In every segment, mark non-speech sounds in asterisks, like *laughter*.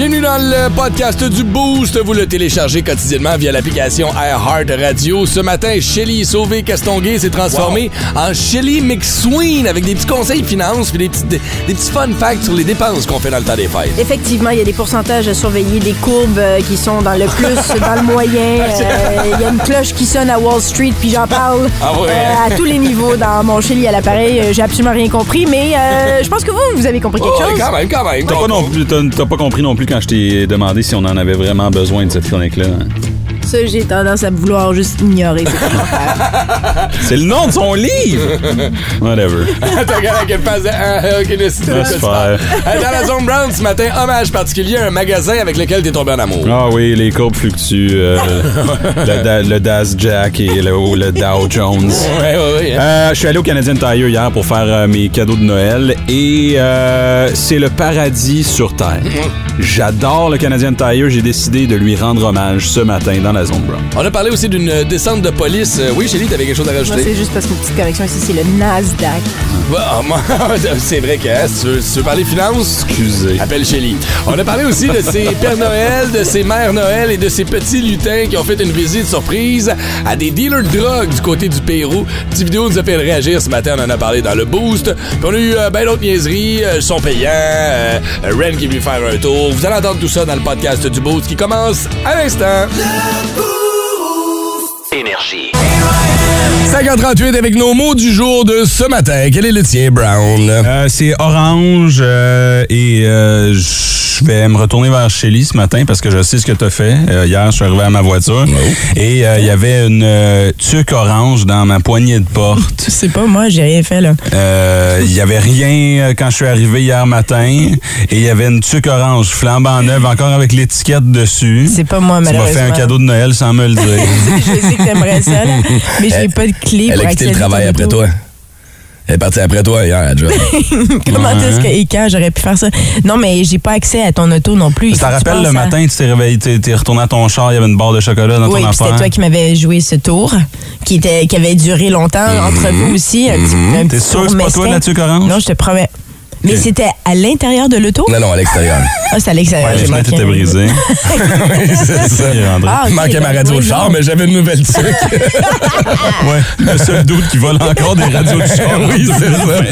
Bienvenue dans le podcast du Boost. Vous le téléchargez quotidiennement via l'application iHeart Radio. Ce matin, Shelly Sauvé Castonguay s'est transformé en Shelly McSween avec des petits conseils finances puis des petits, des, des petits fun facts sur les dépenses qu'on fait dans le temps des fêtes. Effectivement, il y a des pourcentages à surveiller, des courbes euh, qui sont dans le plus, *laughs* dans le moyen. Euh, Il y a une cloche qui sonne à Wall Street, puis j'en parle Ah ouais? euh, à tous les niveaux dans mon Shelly à l'appareil. J'ai absolument rien compris, mais euh, je pense que vous, vous avez compris quelque Oh, chose. quand même, quand même. T'as pas, non plus- pas compris non plus quand je t'ai demandé si on en avait vraiment besoin de cette chronique-là. hein? Ça, j'ai tendance à vouloir juste ignorer ces commentaires. *laughs* C'est le nom de son livre! Whatever. *laughs* T'as regardé à quelle phase de... Ah, ok, faire. Euh, Dans la zone brown ce matin, hommage particulier à un magasin avec lequel t'es tombé en amour. Ah oui, les courbes fluctuent. euh, *laughs* le, Da- le Daz Jack et le, le Dow Jones. Ouais, ouais, ouais. hein. Euh, je suis allé au Canadian Tire hier pour faire euh, mes cadeaux de Noël et euh, c'est le paradis sur Terre. J'adore le Canadian Tire. J'ai décidé de lui rendre hommage ce matin dans la zone brown. On a parlé aussi d'une euh, descente de police. Euh, Oui, Shelly, t'avais quelque chose à rajouter? c'est juste parce qu'une petite correction ici, c'est le Nasdaq. Bah, *laughs* c'est vrai que hein, si tu veux, si tu veux parler finances, Excusez. appelle Shelly. On a parlé aussi de ses Pères Noël, de ses Mères Noël et de ces petits lutins qui ont fait une visite surprise à des dealers de drogue du côté du Pérou. Petite vidéo nous a fait réagir ce matin, on en a parlé dans le boost. Puis on a eu euh, ben d'autres niaiseries, euh, son payant, Ren qui est venu faire un tour. Vous allez entendre tout ça dans le podcast du boost qui commence à l'instant. Énergie. 5h38 avec nos mots du jour de ce matin. Quel est le tien, Brown? Euh, c'est orange euh, et euh, je vais me retourner vers Shelly ce matin parce que je sais ce que tu as fait. Euh, hier, je suis arrivé à ma voiture et euh, il y avait une euh, tuque orange dans ma poignée de porte. *laughs* C'est pas moi, j'ai rien fait, là. Euh, Il y avait rien euh, quand je suis arrivé hier matin et il y avait une tuque orange flambant neuve encore avec l'étiquette dessus. C'est pas moi, Tu m'as malheureusement. fait un cadeau de Noël sans me le dire. *laughs* je sais que t'aimerais ça, là, mais *laughs* j'ai pas de clé Elle pour a quitté le travail après toi. Elle est partie après toi hier, job. *laughs* Comment est-ce que et quand j'aurais pu faire ça? Non, mais j'ai pas accès à ton auto non plus. Ça tu rappelle le à- matin, tu t'es réveillé, t'es t'es retourné à ton char, il y avait une barre de chocolat dans Oui, ton puis c'était affaire. toi qui m'avais joué ce tour, qui était qui avait duré longtemps entre vous aussi. Un petit, un Mhm. T'es sûr que c'est pas toi mesquin. la tuque orange? Non, je te promets. Mais c'était à l'intérieur de l'auto? non, non, à l'extérieur. Ah, c'est à l'extérieur. Ouais, j'ai les fenêtres manqué. étaient brisées. *laughs* oui, c'est ça. Ah, Il ok, manquait ma radio de char, mais j'avais une nouvelle truc. *laughs* Ouais, le seul doute qui vole encore des radios de char. oui, c'est ça.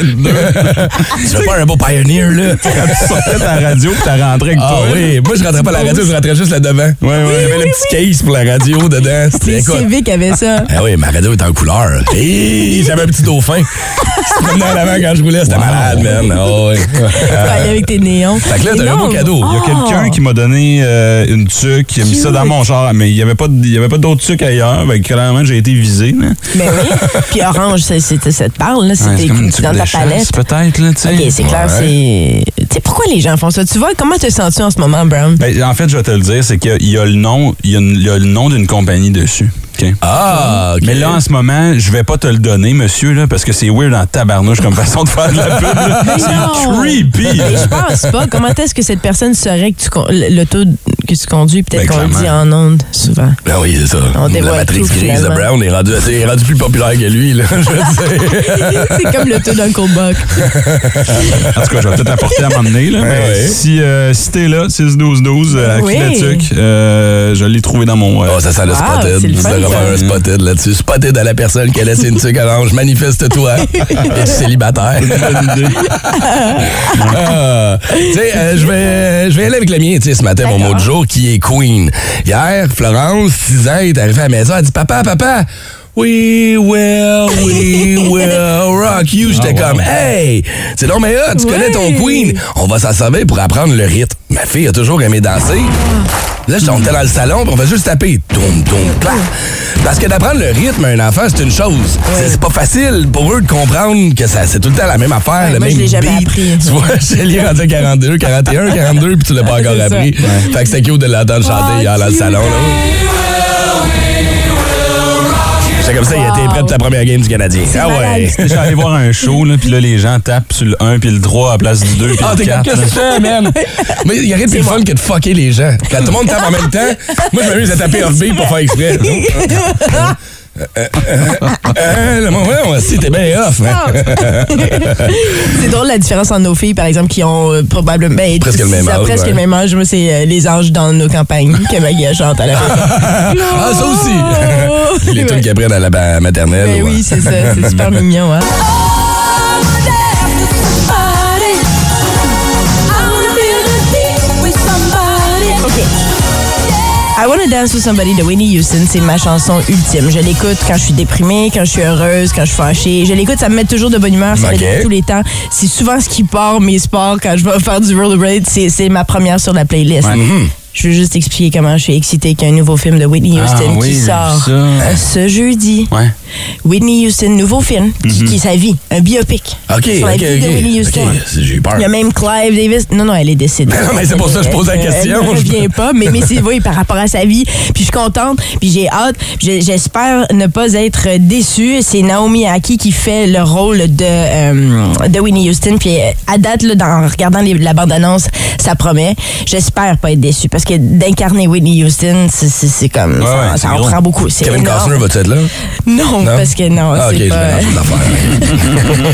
tu veux pas un beau pioneer, là? Quand tu sortais ta radio puis t'as rentré avec Ah toi. oui, moi je rentrais pas la radio, je rentrais juste là devant. Ouais, ouais. J'avais le petit case pour la radio dedans. C'était C'est quoi? Civic qui avait ça. Ah oui, ma radio était en couleur. Et j'avais un petit dauphin. C'était promenait en avant quand je roulais, c'était malade, man. Ah oui. *laughs* Faut aller avec tes néons. Fait que là, t'as un beau cadeau. Il y a quelqu'un qui m'a donné euh, une tuque, qui a mis ça dans mon char, mais il n'y avait pas, de- il y avait pas d'autres tuques ailleurs. Clairement, j'ai été visé. là. Mais oui. Puis orange, c'est- c'est- ça te parle, là. Ouais, C'était dans ta palette. peut-être, là, tu sais. OK, c'est clair, Ouais. c'est... Tu sais, pourquoi les gens font ça? Tu vois, comment te sens-tu en ce moment, Brown? Ben, en fait, je vais te le dire, c'est qu'il y a- il y a le nom, il y a, une- il y a le nom d'une compagnie dessus. Ah. Mais là, en ce moment, je vais pas te le donner, monsieur, là, parce que c'est weird en tabarnouche comme façon de faire de la *laughs* pub. C'est creepy. Mais je pense pas. Comment est-ce que cette personne saurait que tu con- l'auto que tu conduis? Peut-être Ben, qu'on le dit en ondes, souvent. Ben oui, c'est ça. On la Matrix tout, grise de. Brown est rendu, est rendu plus populaire que lui, là. *laughs* Je veux dire. *laughs* c'est comme l'auto d'Uncle Buck. En tout cas, je vais peut-être apporter à un moment donné. Là, mais ouais. Si, euh, si t'es là, 6-12-12, euh, à Oui. Kinetic, euh, je l'ai trouvé dans mon... euh, Oh, ça sent le Wow, spotted. le Vous ça. faire un spotted là-dessus. Spotted à la personne qui a laissé une tuque orange. Manifeste-toi. Es-tu *laughs* célibataire? Ah, tu sais, euh, je vais, je vais aller avec le mien, tu sais, ce matin, mon mot de jour, qui est Queen. Hier, Florence, 6 ans, est arrivée à la maison, elle dit, papa, papa, We will, we *laughs* will rock you. J'étais Ah, wow. comme, hey, c'est donc mais hot, tu connais ton Queen. On va s'en servir pour apprendre le rythme. Ma fille a toujours aimé danser. Là, j'étais- on était dans le salon, puis on va juste taper. Toum, toum, clac. Parce que d'apprendre le rythme à un enfant, c'est une chose. C'est- C'est pas facile pour eux de comprendre que ça, c'est tout le temps la même affaire, Ouais, le moi, même je l'ai jamais beat. appris. *laughs* Tu vois, j'ai lu rendu à 42, 41, 42, puis tu l'as pas *laughs* encore appris. Fait que c'était cute de l'entendre chanter hier dans le salon. Là. C'est comme ça, il était prêt pour ta première game du Canadien. Ah ouais. Je suis allé voir un show, là, puis là, les gens tapent sur le 1 puis le 3 à la place du 2 puis Ah, le t'es comme, 4. qu'est-ce que fais, man? Mais il y a rien de plus fun que de fucker les gens. Quand tout le monde tape en même temps, moi, je m'amuse à taper off-beat pour faire exprès. *laughs* Euh, euh, euh, euh, le moment, aussi, t'es bien off. hein. C'est drôle la différence entre nos filles, par exemple, qui ont euh, probablement. ben, Presque le même âge, Presque ouais. le même âge. Moi, c'est euh, les anges dans nos campagnes que Maggie chante à la fin. Ah, ça aussi. Les trucs qu'ils apprennent à la maternelle. Ben ouais. oui, c'est ça. C'est super mignon, hein? Dance with Somebody de Whitney Houston, c'est ma chanson ultime. Je l'écoute quand je suis déprimée, quand je suis heureuse, quand je suis fâchée. Je l'écoute, ça me met toujours de bonne humeur, ça Ok. m'aide tous les temps. C'est souvent ce qui part mes sports quand je vais faire du rollerblade. C'est c'est ma première sur la playlist. Je veux juste expliquer comment je suis excitée qu'il y a un nouveau film de Whitney Ah Houston oui, qui sort ça. euh, ce jeudi. Ouais. Whitney Houston, nouveau film, qui, qui est sa vie, un biopic. OK, sur la OK, vie de Whitney. Houston. OK, J'ai eu peur. Il y a même Clive Davis. Non, non, elle est décédée. Non, mais c'est pour ça que je pose la Elle- question. Elle ne revient pas, mais, mais c'est oui, par rapport à sa vie. Puis je suis contente, puis j'ai hâte. J'espère ne pas être déçue. C'est Naomi Aki qui fait le rôle de, euh, de Whitney Houston. Puis à date, là, dans, en regardant les- la bande-annonce, ça promet. J'espère pas être déçue parce que d'incarner Whitney Houston, c'est- comme. Ouais, ça ça en prend beaucoup. Kevin. Costner va-tu être là? Non, parce que non, Ah, OK, c'est je pas. mélange les affaires.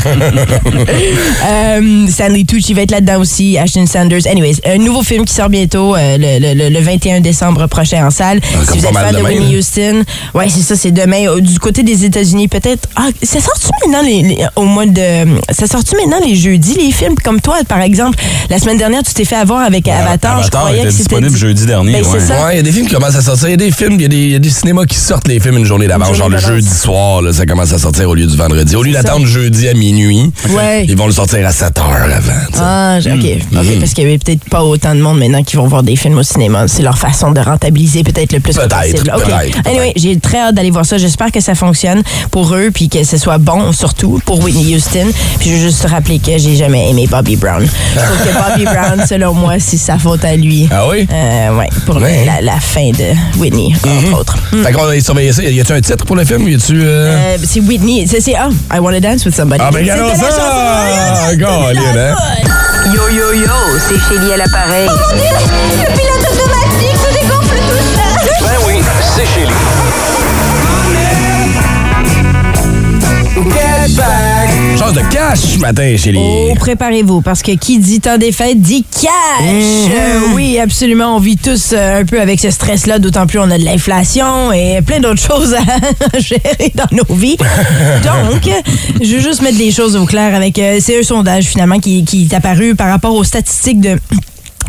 Euh, Stanley Tucci va être là-dedans aussi, Ashton Sanders. Anyways, un nouveau film qui sort bientôt euh, le, le- le 21 décembre prochain en salle. Ah, si vous êtes fan de Whitney là. Houston, ouais, c'est ça, c'est demain. Du côté des États-Unis, peut-être. Ah, ça sort-tu maintenant les, les- au mois de. Ça sort-tu maintenant les jeudis, les films? Comme toi, par exemple, la semaine dernière, tu t'es fait avoir avec Avatar. je croyais que c'était. disponible di- jeudi dernier. Ben, ouais. il y a des films qui commencent à sortir. Il y a des films, il y a des, il y a des cinémas qui sortent les films une journée d'avance. Genre le jeudi soir, là, ça commence à sortir au lieu du vendredi. Au lieu d'attendre jeudi à minuit, Ouais. ils vont le sortir à 7 heures avant. Ah, OK. Mm. OK, parce qu'il y avait peut-être pas autant de monde maintenant qui vont voir des films au cinéma. C'est leur façon de rentabiliser peut-être le plus Peut-être, possible. OK. peut-être, peut-être. Anyway, j'ai très hâte d'aller voir ça. J'espère que ça fonctionne pour eux puis que ce soit bon, surtout pour Whitney Houston. Puis je veux juste te rappeler que j'ai jamais aimé Bobby Brown. Je trouve que Bobby *laughs* Brown, selon moi, c'est sa faute à lui. Ah oui? Euh, ouais, pour Ouais. la, la fin de Whitney, entre autres. Fait qu'on va surveiller ça. Y a-tu un titre pour le film? Y a-tu. euh, Euh, c'est Whitney. C'est, ah, I Wanna Dance with Somebody. Ah, ben, regardons ça! Ah, hein? Yo yo yo, c'est Chélie à l'appareil. Le pilote automatique se dégonfle tout seul. Ben oui, c'est chez lui. Chance de cash ce matin les. Oh, préparez-vous, parce que qui dit temps des fêtes dit cash. Euh, oui, absolument. On vit tous euh, un peu avec ce stress-là, d'autant plus on a de l'inflation et plein d'autres *laughs* choses à *laughs* gérer dans nos vies. *laughs* Donc, je veux juste mettre les choses au clair avec. euh, c'est un sondage finalement qui, qui est apparu par rapport aux statistiques de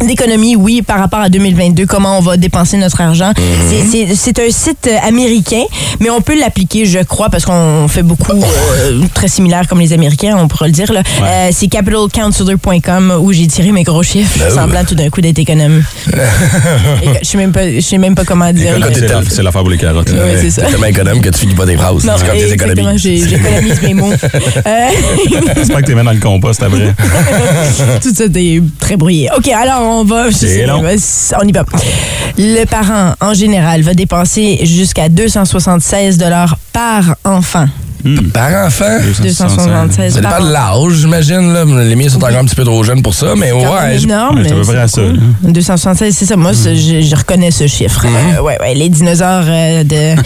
d'économie, oui, par rapport à 2022, comment on va dépenser notre argent. C'est- C'est c'est un site euh, américain, mais on peut l'appliquer, je crois, parce qu'on fait beaucoup euh, très similaire comme les Américains, on pourra le dire. là. Euh, c'est capitalcounselor.com où j'ai tiré mes gros chiffres, Ben oui. semblant tout d'un coup d'être économe. *laughs* Je sais même pas, je sais même pas comment dire. T'es C'est la- tel- C'est l'affaire pour les carottes. Ouais, c'est ça. T'es tellement économe que tu finis pas tes phrases. Non, c'est comme tes exactement, économies. j'ai- j'économise mes mots. *laughs* J'espère que t'es mis dans le compost après. *laughs* Tout ça est très brouillé. OK, alors on va. On y va. Le parent, en général, va dépenser jusqu'à 276 par enfant. Par enfant? 276 Ça dépend de l'âge, j'imagine. là. Les miens sont encore un petit peu trop jeunes pour ça, mais ouais. je- énorme. Ouais, c'est à peu mais près à c'est ça, cool. là. 276, c'est ça. Moi, c'est- je, je reconnais ce chiffre. Euh, ouais, ouais, les dinosaures euh, de.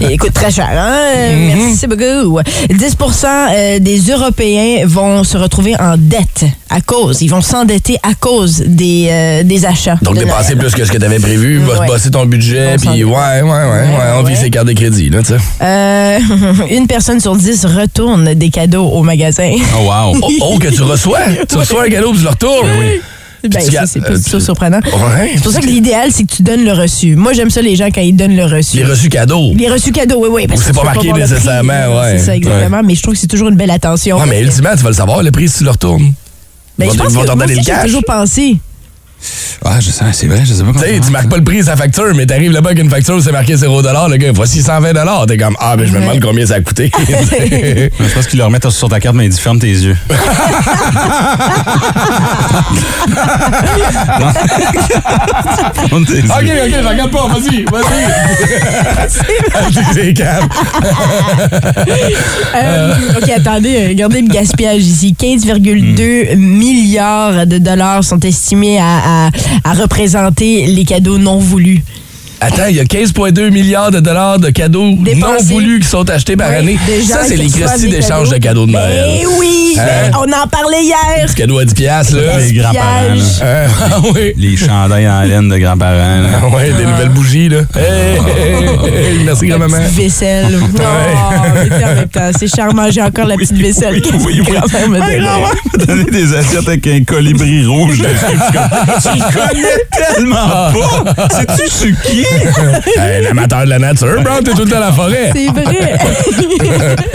*laughs* ils coûtent très cher, hein? Euh, Merci beaucoup. 10% euh, des Européens vont se retrouver en dette à cause. Ils vont s'endetter à cause des, euh, des achats. Donc, de dépenser plus que ce que t'avais prévu, va Ouais. bosser ton budget, puis ouais, ouais, ouais, ouais, on vit ses cartes de crédit, là, tu sais. Euh, *laughs* une personne sur dix retourne des cadeaux au magasin. Oh, wow. *laughs* Oh, oh, que tu reçois! Tu reçois un cadeau, puis tu le retournes! Oui. Ben, ça, c'est pas euh, du tout tu- surprenant. Ouais. C'est pour ça que l'idéal, c'est que tu donnes le reçu. Moi, j'aime ça les gens quand ils donnent le reçu. Les reçus cadeaux. Les reçus cadeaux, oui, oui. parce c'est que pas marqué prix, nécessairement, là. ouais. C'est ça, exactement. Mais je trouve que c'est toujours une belle attention. Ouais, mais ultimement, tu vas le savoir, le prix, si tu le retournes. Ben, Ils je pense vont que moi aussi, j'ai toujours pensé. Ah, je sais, c'est vrai, je sais pas comment. Tu sais, tu marques pas le prix de sa facture, mais t'arrives là-bas avec une facture, c'est marqué 0 le gars, voici 120 T'es comme, ah, mais je me demande combien ça a coûté. *laughs* Je pense qu'ils le remettent sur ta carte, mais ils disent ferme tes yeux. *laughs* Ferme tes yeux. ok, ok, je regarde pas, vas-y, vas-y. *laughs* C'est calme. Euh, OK, attendez, euh, regardez le gaspillage ici. 15,2 milliards de dollars sont estimés à, à- représenter les cadeaux non voulus. Attends, il y a 15,2 milliards de dollars de cadeaux non voulus qui sont achetés par Oui, année. Ça, c'est les des d'échange de cadeaux de Noël. Eh oui, Hein? mais on en parlait hier. Cadeau à 10 piastres, là. Les grands-parents. Hein? Ah oui. Les chandails en laine de grands-parents. là. Ah ouais, des nouvelles bougies, là. Hey, hey, hey, merci grand-maman. Petite vaisselle. Oh, c'est charmant. J'ai encore la petite vaisselle que oui, oui. grand-mère me Ma donnait. *laughs* des assiettes avec un colibri rouge dessus. Je connais tellement pas. Sais-tu sur qui? Hey, L'amateur de la nature, Brown, t'es tout le temps à la forêt. C'est vrai. *laughs*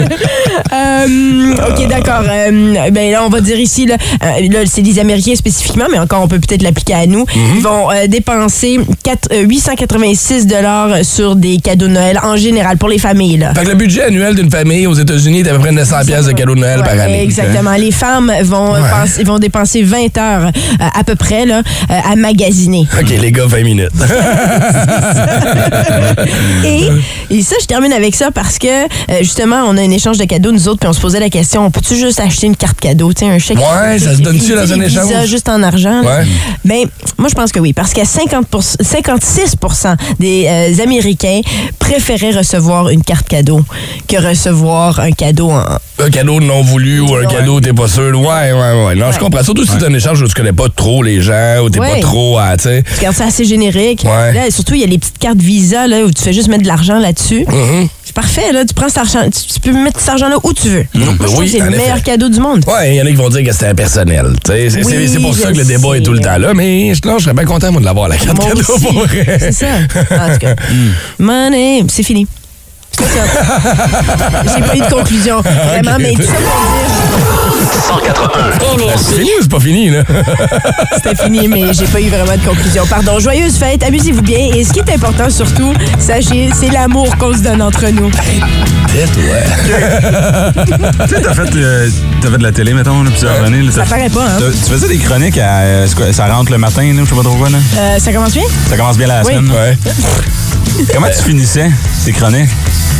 Euh, OK, d'accord. Euh, ben là, on va dire ici, là, euh, là, c'est des Américains spécifiquement, mais encore, on peut peut-être l'appliquer à nous. Ils vont euh, dépenser quatre- euh, 886 dollars sur des cadeaux de Noël en général pour les familles. Là. Fait que le budget annuel d'une famille aux États-Unis est à peu près 900 piastres de cadeaux de Noël par année. Exactement. Les femmes vont, euh, penser- vont dépenser 20 heures euh, à peu près là, euh, à magasiner. OK, les gars, 20 minutes. *laughs* *laughs* Et, et ça, je termine avec ça parce que, euh, justement, on a un échange de cadeaux, nous autres, puis on se posait la question, peux-tu juste acheter une carte cadeau, tu sais, un chèque? Ouais, ça se donne-tu dans un échange? juste en argent. Ouais. Ben, moi, je pense que oui, parce qu'à 50 56% des euh, Américains préféraient recevoir une carte cadeau que recevoir un cadeau en... un cadeau non voulu ou un Ouais. cadeau t'es pas sûr. Ouais, ouais, ouais. Non, je comprends. Surtout si c'est un échange où tu connais pas trop les gens ou t'es Ouais. pas trop à, tu sais. Tu ça assez générique. Ouais. Là, surtout, il y a les petites cartes Visa là, où tu fais juste mettre de l'argent là-dessus. C'est parfait, là. Tu prends cet argent, tu, tu peux mettre cet argent-là où tu veux. Oui, que c'est le effet. meilleur cadeau du monde. Ouais, il y en a qui vont dire que c'est impersonnel. C'est Oui, pour ça que le débat sais. est tout le temps là, mais je, non, je serais bien content, moi, de l'avoir, la carte Moi cadeau. C'est ça. En tout cas. *laughs* Money, c'est fini. Ça. *laughs* J'ai pas eu de conclusion. Vraiment, mais tout ça pour 181. C'est fini ou c'est pas fini, là? dire *laughs* c'était fini, mais j'ai pas eu vraiment de conclusion. Pardon. Joyeuse fête, amusez-vous bien. Et ce qui est important surtout, sachez, c'est l'amour qu'on se donne entre nous. *laughs* Tu sais, t'as fait, euh, t'as fait de la télé, mettons, là, plusieurs années. là, Ça paraît pas, hein? Tu faisais des chroniques à. euh, c'est quoi, ça rentre le matin, là, je sais pas trop quoi, là? Euh, ça commence bien? Ça commence bien la Oui. semaine. là. Ouais. Comment tu finissais tes chroniques?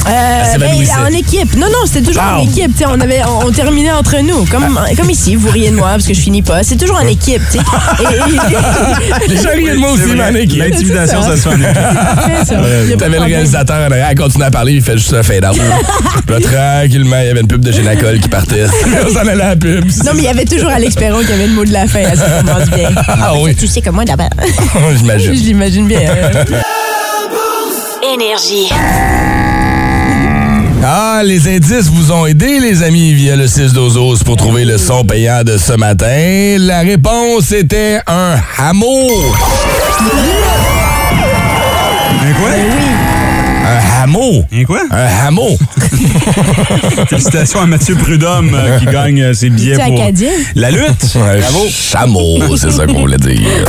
Euh, ben, en équipe. Non, non, c'était toujours en équipe. tu sais, On, avait, on, on terminait entre nous. Comme, comme ici, vous riez de moi parce que je finis pas. C'est toujours en équipe. tu sais. *laughs* Et- et- Les gens rient de moi aussi, mais en équipe. L'intimidation, ça se fait en équipe. *laughs* T'avais le réalisateur en arrière, il continue à parler, il fait juste un fade-out. Puis *laughs* là, tranquillement, il y avait une pub de Génacol qui partait. On s'en allait à la pub. Non, mais il y avait toujours Alex Perron qui avait le mot de la fin. là, Ça commence bien. Ah oui, Tu sais comme moi d'abord. Je j'imagine. l'imagine bien. Énergie. Ah, les indices vous ont aidé, les amis, via le 6 dozos pour trouver le son payant de ce matin. La réponse était un hameau. Un quoi? Un hameau. Un quoi? Un hameau. Félicitations à Mathieu Prudhomme euh, qui gagne euh, ses billets C'est pour acadien. la lutte. Un Bravo. chameau, c'est ça qu'on voulait dire.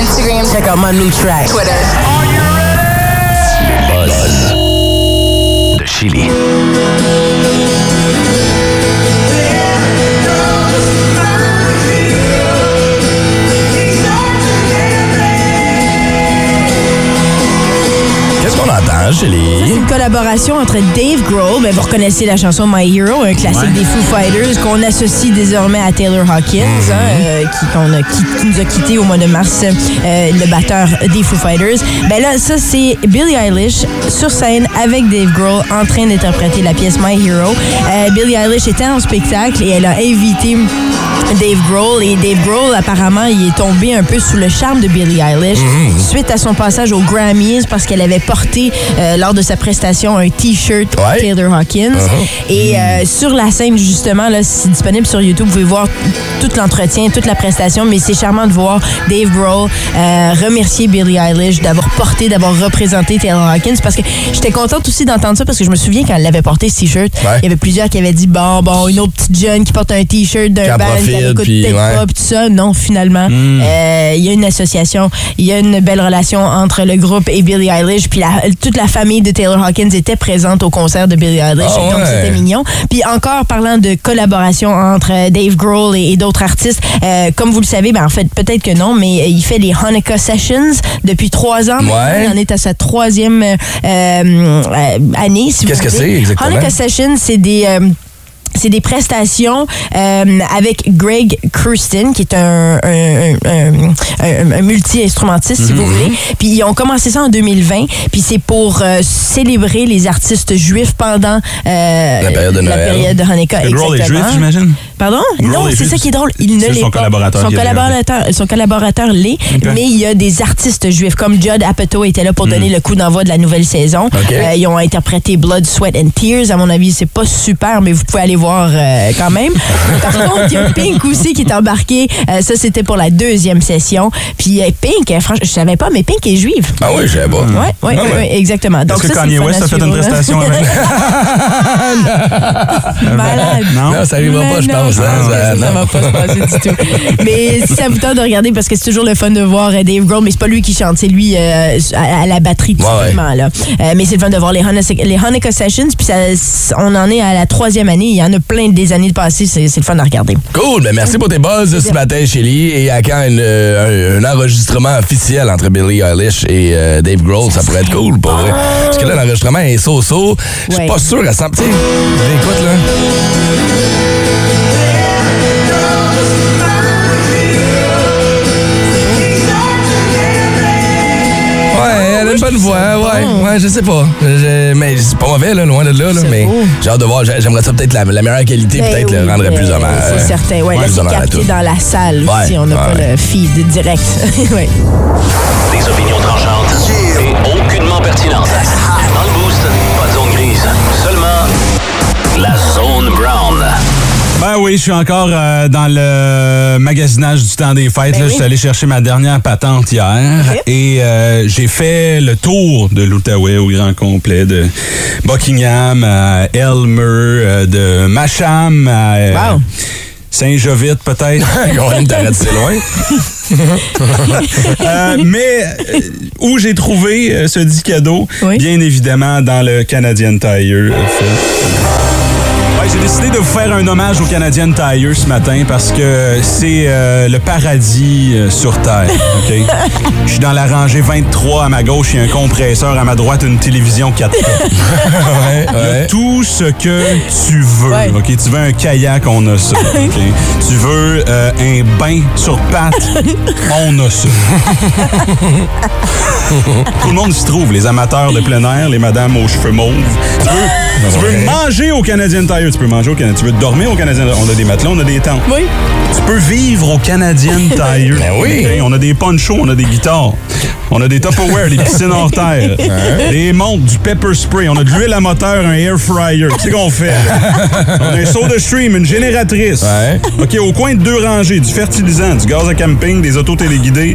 Instagram, Check out my new track. Twitter. Chili. C'est une collaboration entre Dave Grohl, ben vous reconnaissez la chanson My Hero, un classique Ouais. des Foo Fighters qu'on associe désormais à Taylor Hawkins, Mhm. hein, euh, qui, qu'on a- qui- qui nous a quitté au mois de mars, euh, le batteur des Foo Fighters. Ben là, ça c'est Billie Eilish sur scène avec Dave Grohl en train d'interpréter la pièce My Hero. Euh, Billie Eilish était en spectacle et elle a invité Dave Grohl et Dave Grohl apparemment il est tombé un peu sous le charme de Billie Eilish Mhm. suite à son passage aux Grammys parce qu'elle avait porté euh, lors de sa prestation un t-shirt Ouais. Taylor Hawkins Uh-huh. et euh, sur la scène justement là c'est disponible sur YouTube vous pouvez voir tout l'entretien toute la prestation mais c'est charmant de voir Dave Grohl euh, remercier Billie Eilish d'avoir porté d'avoir représenté Taylor Hawkins parce que j'étais contente aussi d'entendre ça parce que je me souviens quand elle avait porté ce t-shirt Ouais. il y avait plusieurs qui avaient dit bon bon une autre petite jeune qui porte un t-shirt d'un band l'écoute puis peut-être ouais. pas, puis tout ça. Non, finalement, euh, il y a une association, il y a une belle relation entre le groupe et Billie Eilish, puis la- toute la famille de Taylor Hawkins était présente au concert de Billie Eilish, Ah donc ouais. c'était mignon. Puis encore parlant de collaboration entre euh, Dave Grohl et, et d'autres artistes, euh, comme vous le savez, ben en fait peut-être que non, mais euh, il fait les Hanukkah Sessions depuis trois ans. Ouais. Il en est à sa troisième euh, euh, année. si Qu'est-ce que c'est exactement? Hanukkah Sessions, c'est des euh, c'est des prestations euh, avec Greg Kirsten, qui est un, un, un- un- un multi-instrumentiste, si Mhm. vous voulez. Puis ils ont commencé ça en 2020, puis c'est pour euh, célébrer les artistes juifs pendant euh, La période de la Noël. période de Hanukkah. Le Grohl est exactement. juif, j'imagine? Pardon? Grohl non, est c'est ça qui est drôle. Il ne l'est son pas. collaborateur Son collaborateur, son collaborateur l'est, mais il y a des artistes juifs, comme Judd Apatow était là pour donner le coup d'envoi de la nouvelle saison. Hmm. Euh, ils ont interprété Blood, Sweat and Tears. À mon avis, c'est pas super, mais vous pouvez aller voir euh, quand même. *laughs* Par contre, il y a Pink aussi qui est embarqué. Euh, ça, c'était pour la deuxième session. Puis euh, Pink, euh, franchement, je savais pas, mais Pink est juive. Ah oui, je savais pas. Ouais, ouais, Ah exactement. Donc Est-ce que ça, Kanye West a fait une prestation avec? *laughs* Malade. Non? Non, ça arrivera pas, je Mais pense. non, hein, non, ça- ça, ça non. va pas se passer du tout. Mais si ça vous tente de regarder, parce que c'est toujours le fun de voir euh, Dave Grohl, mais c'est pas lui qui chante, c'est lui euh, à, à la batterie Ouais, ouais. typiquement. Là. Euh, mais c'est le fun de voir les Hanukkah, les Hanukkah Sessions, puis ça- on en est à la troisième année. Il y en a plein des années de passées, c'est le fun à regarder. Cool, ben merci pour tes buzz ce matin, Shelly. Et à quand une, euh, un, un enregistrement officiel entre Billie Eilish et euh, Dave Grohl, ça, pourrait être cool, pour vrai. Parce que là, l'enregistrement est so-so. Je suis Ouais. pas sûr à 100%. Tu sais, écoute, là. Bonne voix, ouais, ouais, je sais pas. Je- mais c'est pas mauvais, là, loin de là, là mais beau. j'ai hâte de voir. J'ai- J'aimerais ça peut-être la, la meilleure qualité, Ben peut-être oui, le rendrait plus euh, hommage. C'est certain. Ouais, là, plus c'est capté dans la salle Ouais, si on n'a pas ouais. le feed direct. *laughs* ouais. Des opinions tranchantes et aucunement pertinentes. Dans le Ben oui, je suis encore euh, dans le magasinage du temps des fêtes. Ben là. oui. Je suis allé chercher ma dernière patente hier et euh, j'ai fait le tour de l'Outaouais au grand complet, de Buckingham à Elmer, euh, de Macham à Wow. Saint-Jovite peut-être. On va t'arrêter c'est loin. *laughs* Euh, mais euh, où j'ai trouvé euh, ce dit cadeau, Oui. bien évidemment dans le Canadian Tire. Ouais, j'ai décidé de vous faire un hommage au Canadian Tire ce matin parce que c'est euh, le paradis euh, sur Terre. *laughs* ok? Je suis dans la rangée 23 à ma gauche, il y a un compresseur à ma droite, une télévision 4K. *laughs* ouais, Il y a ouais. tout ce que tu veux. Ouais. OK? Tu veux un kayak, on a ça. *laughs* Tu veux euh, un bain sur pattes, on a ça. tout le monde s'y trouve. Les amateurs de plein air, les madames aux cheveux mauves. Tu veux, tu veux manger au Canadian Tire, tu peux manger au Canadian Tu veux dormir au Canadian On a des matelas, on a des tentes. Oui. Tu peux vivre au Canadian *laughs* Tire. Ben oui. On a des ponchos, on a des guitares. On a des Tupperware, des piscines hors terre. *laughs* Des montres, du pepper spray. On a de l'huile à moteur, un air fryer. Sais qu'on fait? là? *laughs* On a un soda stream, une génératrice. Ouais. OK, au coin de deux rangées, du fertilisant, du gaz à camping, des autos téléguidées,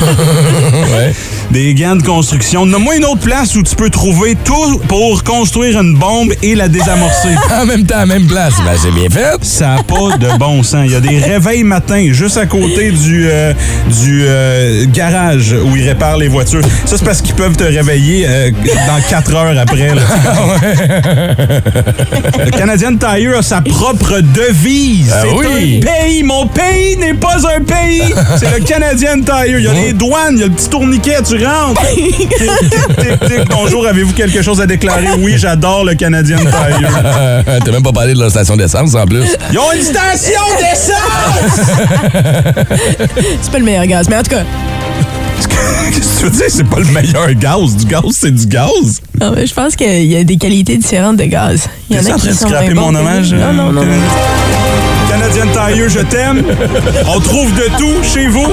ouais. Des gants de construction. Donne-moi une autre place où tu peux trouver tout pour construire une bombe et la désamorcer. *laughs* En même temps, même place. Ben, c'est bien fait. Ça n'a pas de bon sens. Il y a des réveils matins juste à côté du, euh, du euh, garage où ils réparent les voitures. Ça, c'est parce qu'ils peuvent te réveiller euh, dans quatre heures après. là. *laughs* Le Canadian Tire a sa propre devise. Ah c'est oui. un pays. Mon pays n'est pas un pays. C'est le Canadian Tire. Il y a les douanes, il y a le petit tourniquet, tu rentres. *laughs* tic, tic, tic. Bonjour, avez-vous quelque chose à déclarer? Oui, j'adore le Canadian Tire. *laughs* T'as même pas parlé de leur station d'essence en plus. Ils ont une station *laughs* d'essence! C'est pas le meilleur gaz, mais en tout cas, Qu'est-ce que tu veux dire? C'est pas le meilleur gaz. Du gaz, c'est du gaz. non, mais je pense qu'il y a des qualités différentes de gaz. Il y en a qui sont scraper mon hommage? non, non. non. Canadian Tire, je t'aime. On trouve de tout chez vous,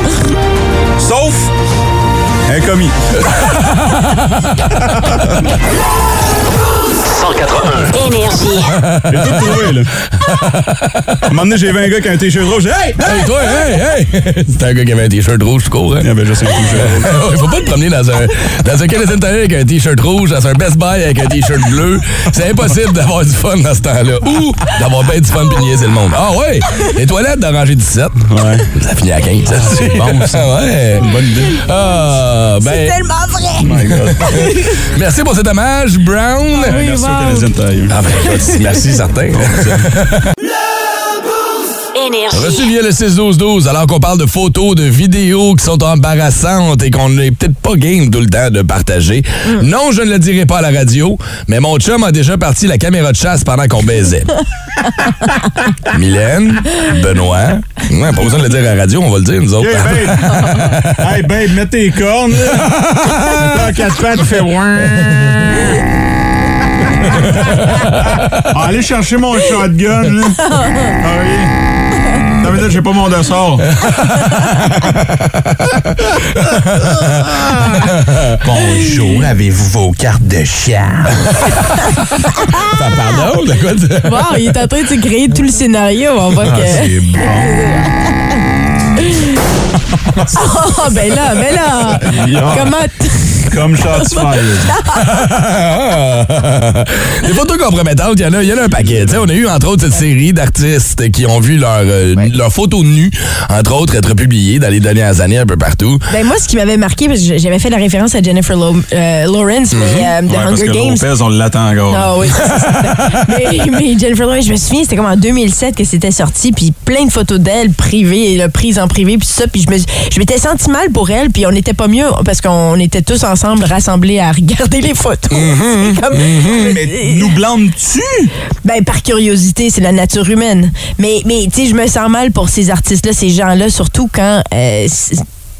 sauf un commis. *laughs* 181. Énergie. *laughs* J'ai tout trouvé, là. À un moment donné, j'ai vu un gars qui a un t-shirt rouge. Hey! Hey, toi, hey, hey! *laughs* C'était un gars qui avait un t-shirt rouge, tu cours, hein? Il avait juste un t-shirt rouge. *laughs* Il faut pas te promener dans un, dans un Canadian Tire avec un t-shirt rouge, dans un Best Buy avec un t-shirt bleu. C'est impossible d'avoir du fun dans ce temps-là. Ou d'avoir bien du fun puis niaiser le monde. Ah ouais! Les toilettes de rangée 17. Ouais. Ça finit à 15. ça. c'est bon, ça. Ouais. Bonne idée. Ah, ben. C'est tellement vrai. Oh my God. Merci pour cet hommage, Brown. Oui, Merci wow. Au Canadien Tire. Ah, ben, merci, certain. Reçu via le 6-12-12, alors qu'on parle de photos, de vidéos qui sont embarrassantes et qu'on n'est peut-être pas game tout le temps de partager. Non, je ne le dirai pas à la radio, mais mon chum a déjà parti la caméra de chasse pendant qu'on baisait. *laughs* Mylène, Benoît, ouais, pas besoin de le dire à la radio, on va le dire nous autres. Hey, babe! *laughs* hey, babe, mets tes cornes, en *laughs* quatre pattes, fais ouin. Ah, Allez chercher mon shotgun, là. Ah oui. Ça veut dire que j'ai pas mon dessert. Bonjour, avez-vous vos cartes de chat? Pardon, de quoi tu- Wow, il est en train de créer tout le scénario. On voit que. C'est bon. *laughs* Oh, ben là, ben là. Comment. Comme shots *laughs* fired. Des photos compromettantes, il y en a, y en a un paquet. Tu sais, on a eu entre autres cette série d'artistes qui ont vu leur, euh, leurs photos nues, entre autres, être publiées dans les dernières années un peu partout. Ben moi, ce qui m'avait marqué, parce que j'avais fait la référence à Jennifer Lo- euh, Lawrence, mais euh, de Ouais, parce Hunger que Games. Lopez, on l'attend encore. Ah oui, c'est ça. *laughs* mais, mais Jennifer Lawrence, je me souviens, c'était comme en 2007 que c'était sorti, puis plein de photos d'elle privées, prises en privé, puis ça, puis je m'étais senti mal pour elle, puis on n'était pas mieux parce qu'on était tous ensemble rassemblés à regarder les photos. *laughs* C'est comme- Mais nous blâmes-tu? Ben, par curiosité, c'est la nature humaine. Mais, mais tu sais, je me sens mal pour ces artistes-là, ces gens-là, surtout quand euh,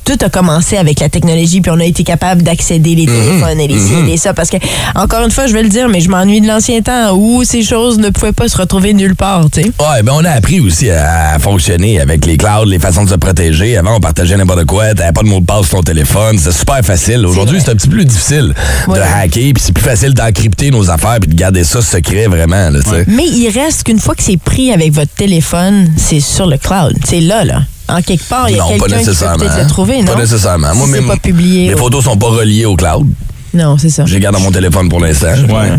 tout a commencé avec la technologie, puis on a été capable d'accéder les téléphones et les ci et les ça. Parce que, encore une fois, je vais le dire, mais je m'ennuie de l'ancien temps où ces choses ne pouvaient pas se retrouver nulle part, tu sais. Ouais, ben on a appris aussi à fonctionner avec les clouds, les façons de se protéger. Avant, on partageait n'importe quoi, t'avais pas de mot de passe sur ton téléphone, c'était super facile. Aujourd'hui, c'est un petit peu plus difficile Ouais. de hacker, puis c'est plus facile d'encrypter nos affaires puis de garder ça secret vraiment, là, tu sais. Mais il reste qu'une fois que c'est pris avec votre téléphone, c'est sur le cloud. C'est là, là. En quelque part, il y a quelqu'un qui peut peut-être le trouver, non? Pas nécessairement. Si Moi, mes- pas publié. Mes au- photos sont pas reliées au cloud. Non, c'est ça. Je les garde dans mon téléphone pour l'instant. Ouais.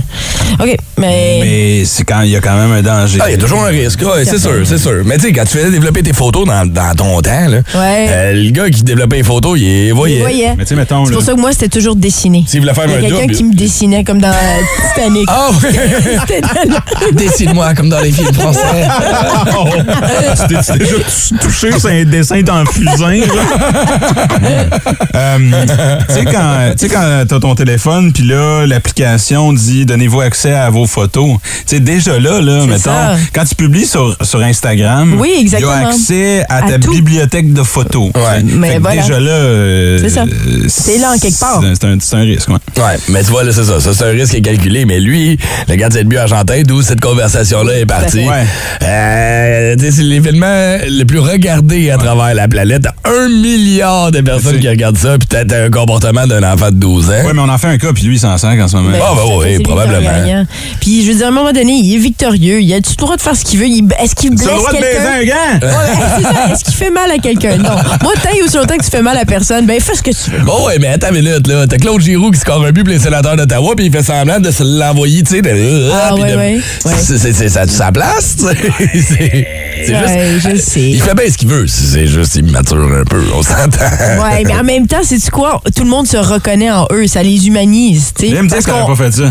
OK, mais... Mais c'est quand il y a quand même un danger. Ah, il y a toujours un risque, ouais, c'est sûr, c'est sûr. Mais tu sais, quand tu faisais développer tes photos dans, dans ton temps, là, Ouais. euh, le gars qui développait les photos, il les voyait. Il voyait. Mais tu sais, mettons, C'est pour ça que moi, c'était toujours dessiné. S'il voulait faire Il y a un quelqu'un qui me dessinait comme dans euh, Titanic. Ah *laughs* dans- Dessine-moi comme dans les films français. *laughs* tu t'es tu t'es déjà tou- touché sur un dessin dans le fusain, là? *laughs* Euh, tu sais, quand, tu sais, quand t'as ton téléphone, puis là, l'application dit donnez-vous accès à vos photos. Tu sais, déjà là, là, mettons, ça. quand tu publies sur, sur Instagram, Oui, exactement. il y a accès à, À ta tout. bibliothèque de photos. Ouais. Mais voilà. déjà là. euh, C'est ça. C'est là en quelque part. C'est un, c'est un risque, ouais. Ouais, mais tu vois, là, c'est ça. Ça, c'est un risque qui est calculé. Mais lui, le gardien de but argentin, d'où cette conversation-là est partie. Ouais. Euh, tu sais, c'est l'événement le plus regardé à travers la planète. Un milliard de personnes qui regardent ça, puis t'as un comportement d'un enfant de 12 ans. Ouais, mais on en fait un cas, puis lui, il s'en sert en ce moment. Ben, Ah, ben oui, probablement. Puis, je veux dire, à un moment donné, il est victorieux. Il a-tu le droit de faire ce qu'il veut? Est-ce qu'il blesse as le droit de baiser quelqu'un? Ouais, ben, c'est ça. Est-ce qu'il fait mal à quelqu'un? Non. Moi, tant et aussi longtemps que tu fais mal à personne, ben fais ce que tu veux. Bon, ouais, mais attends une minute, là. T'as Claude Giroux qui score un but pour les sénateurs d'Ottawa, puis il fait semblant de se l'envoyer, tu sais. de- Ah, puis ouais, de- ouais. C'est- c'est- c'est- ça a sa place, tu sais. *laughs* C'est c'est Ouais, juste. je sais. Il fait bien ce qu'il veut. C'est juste immature un peu, on s'entend. Ouais, mais en même temps, c'est quoi? Tout le monde se reconnaît en eux. Ça les humanise, tu sais. Viens me dire qu'on- pas fait ça.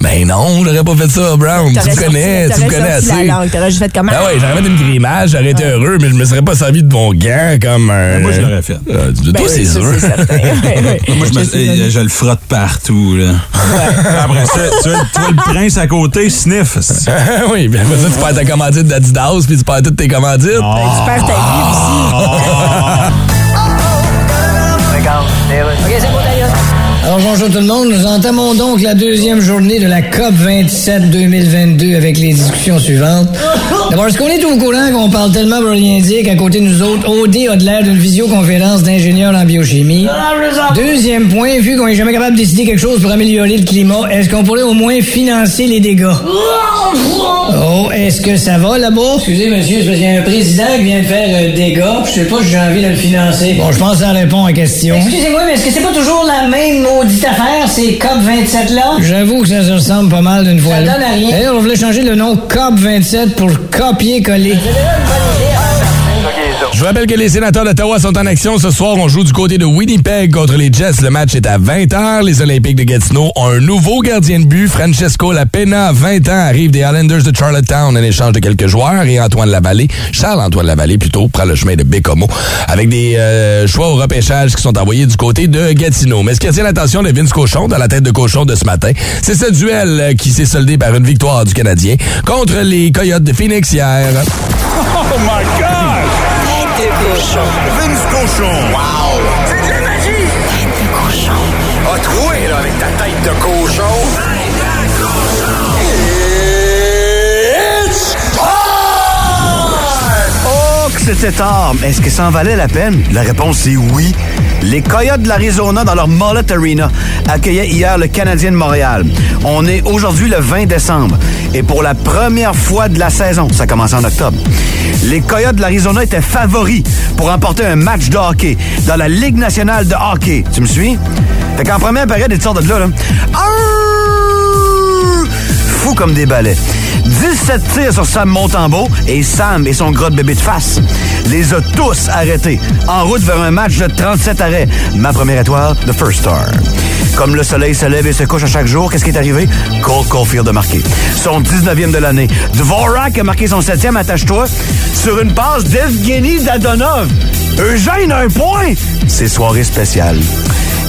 Ben non, j'aurais pas fait ça, Brown. Tu me connais, tu me connais assez. la langue. T'aurais juste fait comme Ah ouais, j'aurais fait une grimage, j'aurais été heureux, mais je me serais pas servi de mon gant comme un. Moi, je l'aurais fait. Euh, Ben toi, oui, c'est sûr. *laughs* ouais. Moi, je, je le frotte partout, là. Après ça, tu vois, tu vois le prince à côté, sniff. *laughs* oui, puis après ça, tu perds ta commandite d'Adidas, puis tu perds toutes tes commandites. Ben, tu perds ta vie aussi. Alors bonjour tout le monde, nous entamons donc la deuxième journée de la COP 27 2022 avec les discussions suivantes. D'abord, est-ce qu'on est au courant qu'on parle tellement pour rien dire qu'à côté de nous autres, OD a de l'air d'une visioconférence d'ingénieurs en biochimie? Deuxième point, vu qu'on est jamais capable de décider quelque chose pour améliorer le climat, est-ce qu'on pourrait au moins financer les dégâts? Oh, est-ce que ça va là-bas? Excusez, monsieur, c'est parce qu'il y a un président qui vient de faire euh, des puis je sais pas si j'ai envie de le financer. Bon, je pense que ça répond à la question. Excusez-moi, mais est-ce que c'est pas toujours la même maudite affaire, ces COP27-là? J'avoue que ça se ressemble pas mal d'une fois. Ça donne à rien. D'ailleurs, on voulait changer le nom COP27 pour copier-coller. Je vous rappelle que les sénateurs d'Ottawa sont en action ce soir. On joue du côté de Winnipeg contre les Jets. Le match est à 20h. Les Olympiques de Gatineau ont un nouveau gardien de but. Francesco Lapena, 20 ans, arrive des Islanders de Charlottetown en échange de quelques joueurs. Et Antoine Lavallée, Charles-Antoine Lavallée plutôt, prend le chemin de Bécomo avec des euh, choix au repêchage qui sont envoyés du côté de Gatineau. Mais ce qui attire l'attention de Vince Cochon dans la tête de cochon de ce matin, c'est ce duel euh, qui s'est soldé par une victoire du Canadien contre les Coyotes de Phoenix hier. Oh my God! Tête de cochon. Vince cochon. Wow! C'est de la magie! Tête de cochon. A troué, là, avec ta tête de cochon. Tête de cochon. It's Oh, que c'était tard. Est-ce que ça en valait la peine? La réponse est oui. Les Coyotes de l'Arizona, dans leur Mullet Arena, accueillaient hier le Canadien de Montréal. On est aujourd'hui le 20 décembre. Et pour la première fois de la saison, ça commence en octobre, les Coyotes de l'Arizona étaient favoris pour remporter un match de hockey dans la Ligue nationale de hockey. Tu me suis? Fait qu'en première période, ils sortent de là, là. Fou comme des balais. 17 tirs sur Sam Montembeau et Sam et son gros bébé de face les a tous arrêtés. En route vers un match de 37 arrêts. Ma première étoile, The First Star. Comme le soleil se lève et se couche à chaque jour, qu'est-ce qui est arrivé? Cole Caulfield a marqué. Son 19e de l'année. Dvorak a marqué son 7e, attache-toi, sur une passe d'Evgeny Dadonov. Eugène un point! C'est soirée spéciale.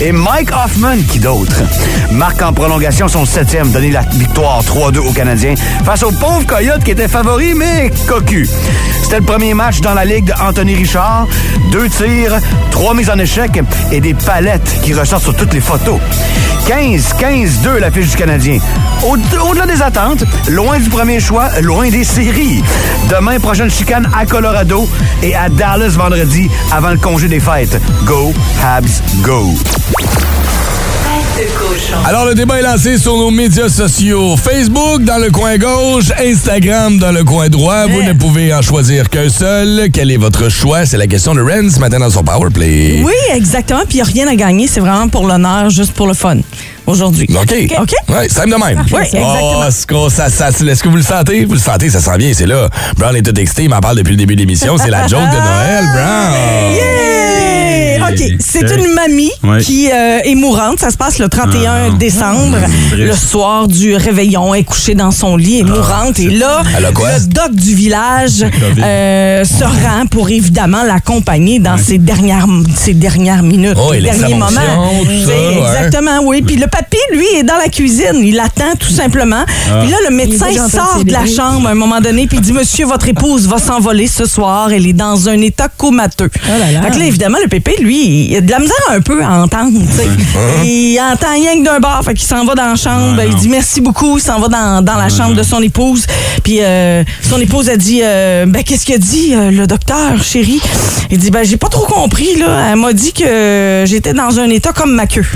Et Mike Hoffman, qui d'autre, marque en prolongation son septième, donner la victoire 3-2 aux Canadiens face aux pauvres Coyotes qui étaient favoris, mais cocus. C'était le premier match dans la ligue d'Anthony Richard. Deux tirs, trois mises en échec et des palettes qui ressortent sur toutes les photos. 15-15-2 la fiche du Canadien. Au- Au-delà des attentes, loin du premier choix, loin des séries. Demain, prochaine chicane à Colorado et à Dallas vendredi avant le congé des fêtes. Go, Habs, go. Tête de cochon. Alors, le débat est lancé sur nos médias sociaux. Facebook dans le coin gauche, Instagram dans le coin droit. Vous ne pouvez en choisir qu'un seul. Quel est votre choix? C'est la question de Ren ce matin dans son Powerplay. Oui, exactement. Puis il n'y a rien à gagner. C'est vraiment pour l'honneur, juste pour le fun, aujourd'hui. OK. OK? Ouais, simple de même. Oui, exactement. Oh, ça- ça- est-ce que vous le sentez? Vous le sentez, ça sent bien, c'est là. Brown est tout excité, il m'en parle depuis le début de l'émission. C'est la joke de Noël, Brown. Yeah! OK, c'est une mamie Ouais. qui euh, est mourante. Ça se passe le 31 Ah. décembre, Triste. le soir du réveillon. Elle est couchée dans son lit, elle est mourante. Et là, le doc du village euh, se rend pour évidemment l'accompagner dans ses, dernières, ses dernières minutes, Oh, ses derniers l'extrême moments. ça, ouais. Exactement, oui. Puis le papy, lui, est dans la cuisine. Il attend tout simplement. Ah. Puis là, le médecin sort de la chambre à un moment donné, puis il dit Monsieur, votre épouse va s'envoler ce soir. Elle est dans un état comateux. Oh là là. Fait que là, évidemment, le pépé, lui, il a de la misère un peu à entendre. il entend rien que d'un bar. Fait qu'il s'en va dans la chambre. Il dit merci beaucoup. Il s'en va dans, dans la chambre de son épouse. Puis euh, son épouse a dit euh, Ben, qu'est-ce qu'il a dit, euh, le docteur, chérie? Il dit Ben, j'ai pas trop compris. là. Elle m'a dit que j'étais dans un état comme ma queue. *laughs*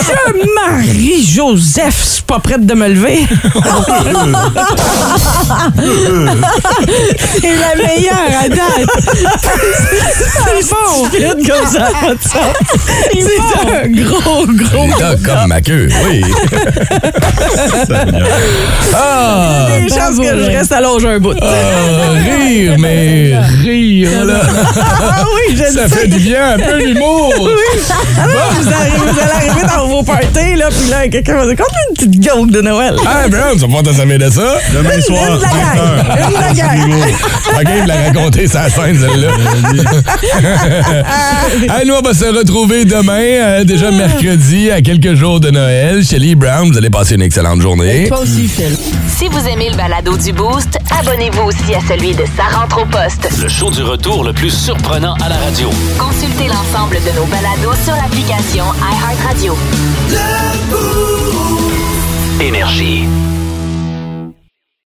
Je Marie-Joseph, je suis pas prête de me lever. *laughs* C'est la meilleure à date. C'est bon. comme ça, pas de sens. C'est un gros, gros. L'état comme ma queue, oui. ah! Des chances que je reste allongé un bout. Ah, rire, mais rire, là. Ah oui, je Ça fait du bien, un peu d'humour. Ah non, vous, arrivez, vous allez arriver dans vos parties, là, puis là, quelqu'un va dire Compte une petite joke de Noël. Ah, Brown, tu vas pas te samer de ça? Demain Une soir, de la gang. Une de la gang. OK, il l'a raconté sa scène, celle-là. Hey, *laughs* nous, on va se retrouver demain, euh, déjà mercredi, à quelques jours de Noël. Shelly Brown, vous allez passer une excellente journée. Toi aussi, Phil. Si vous aimez le balado du Boost, abonnez-vous aussi à celui de Sa rentre au poste. Le show du retour le plus surprenant à la radio. Consultez l'ensemble de nos balados sur l'application iHeartRadio. Énergie.